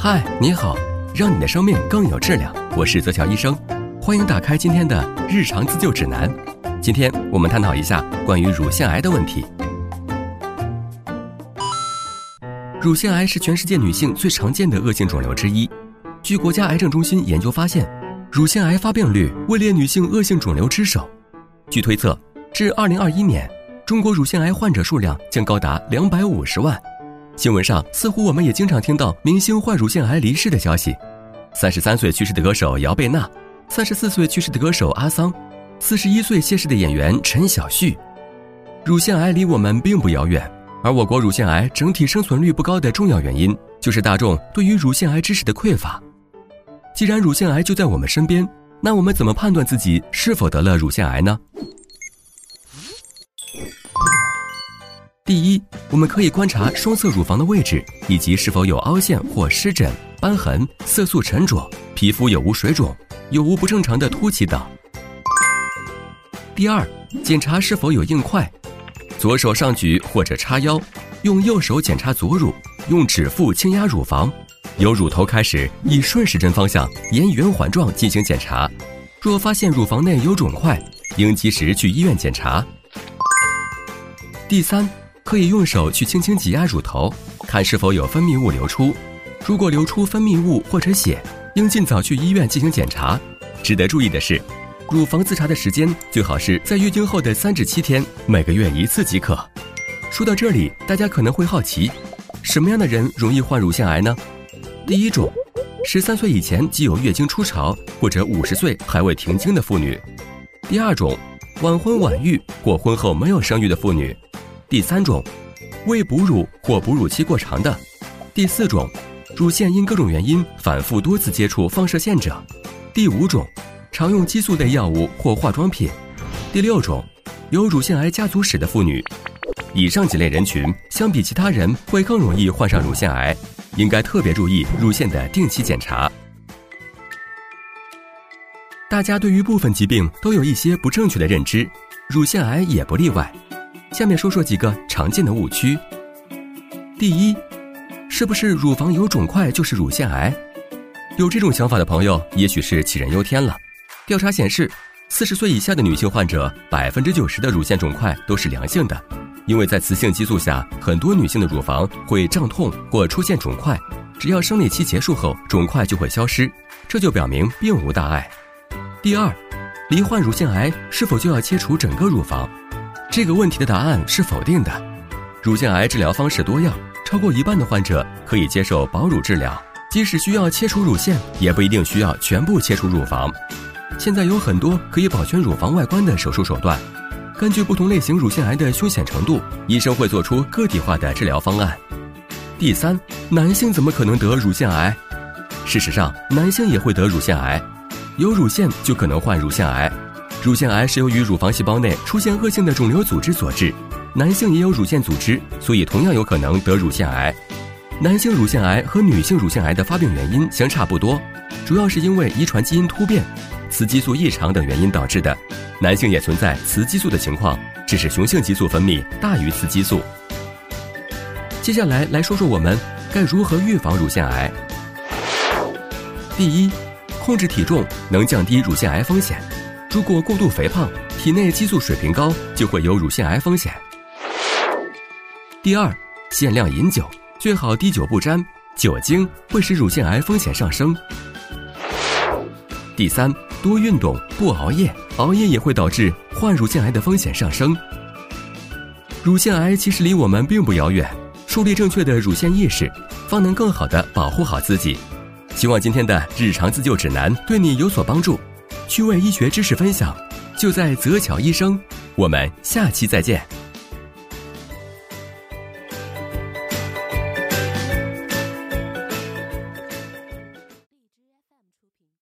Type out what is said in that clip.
嗨，你好，让你的生命更有质量。我是泽乔医生，欢迎打开今天的日常自救指南。今天我们探讨一下关于乳腺癌的问题。乳腺癌是全世界女性最常见的恶性肿瘤之一。据国家癌症中心研究发现，乳腺癌发病率位列女性恶性肿瘤之首。据推测，至2021年，中国乳腺癌患者数量将高达250万。新闻上似乎我们也经常听到明星患乳腺癌离世的消息：三十三岁去世的歌手姚贝娜，三十四岁去世的歌手阿桑，四十一岁谢世的演员陈小旭。乳腺癌离我们并不遥远，而我国乳腺癌整体生存率不高的重要原因，就是大众对于乳腺癌知识的匮乏。既然乳腺癌就在我们身边，那我们怎么判断自己是否得了乳腺癌呢？第一，我们可以观察双侧乳房的位置，以及是否有凹陷或湿疹、瘢痕、色素沉着，皮肤有无水肿，有无不正常的凸起等。第二，检查是否有硬块，左手上举或者叉腰，用右手检查左乳，用指腹轻压乳房，由乳头开始，以顺时针方向沿圆环状进行检查。若发现乳房内有肿块，应及时去医院检查。第三。可以用手去轻轻挤压乳头，看是否有分泌物流出。如果流出分泌物或者血，应尽早去医院进行检查。值得注意的是，乳房自查的时间最好是在月经后的三至七天，每个月一次即可。说到这里，大家可能会好奇，什么样的人容易患乳腺癌呢？第一种，十三岁以前即有月经初潮或者五十岁还未停经的妇女；第二种，晚婚晚育或婚后没有生育的妇女。第三种，未哺乳或哺乳期过长的；第四种，乳腺因各种原因反复多次接触放射线者；第五种，常用激素类药物或化妆品；第六种，有乳腺癌家族史的妇女。以上几类人群相比其他人会更容易患上乳腺癌，应该特别注意乳腺的定期检查。大家对于部分疾病都有一些不正确的认知，乳腺癌也不例外。下面说说几个常见的误区。第一，是不是乳房有肿块就是乳腺癌？有这种想法的朋友，也许是杞人忧天了。调查显示，四十岁以下的女性患者，百分之九十的乳腺肿块都是良性的，因为在雌性激素下，很多女性的乳房会胀痛或出现肿块，只要生理期结束后，肿块就会消失，这就表明并无大碍。第二，罹患乳腺癌是否就要切除整个乳房？这个问题的答案是否定的。乳腺癌治疗方式多样，超过一半的患者可以接受保乳治疗，即使需要切除乳腺，也不一定需要全部切除乳房。现在有很多可以保全乳房外观的手术手段。根据不同类型乳腺癌的凶险程度，医生会做出个体化的治疗方案。第三，男性怎么可能得乳腺癌？事实上，男性也会得乳腺癌，有乳腺就可能患乳腺癌。乳腺癌是由于乳房细胞内出现恶性的肿瘤组织所致，男性也有乳腺组织，所以同样有可能得乳腺癌。男性乳腺癌和女性乳腺癌的发病原因相差不多，主要是因为遗传基因突变、雌激素异常等原因导致的。男性也存在雌激素的情况，只是雄性激素分泌大于雌激素。接下来来说说我们该如何预防乳腺癌。第一，控制体重能降低乳腺癌风险。如果过度肥胖，体内激素水平高，就会有乳腺癌风险。第二，限量饮酒，最好滴酒不沾，酒精会使乳腺癌风险上升。第三，多运动，不熬夜，熬夜也会导致患乳腺癌的风险上升。乳腺癌其实离我们并不遥远，树立正确的乳腺意识，方能更好的保护好自己。希望今天的日常自救指南对你有所帮助。趣味医学知识分享，就在泽巧医生。我们下期再见。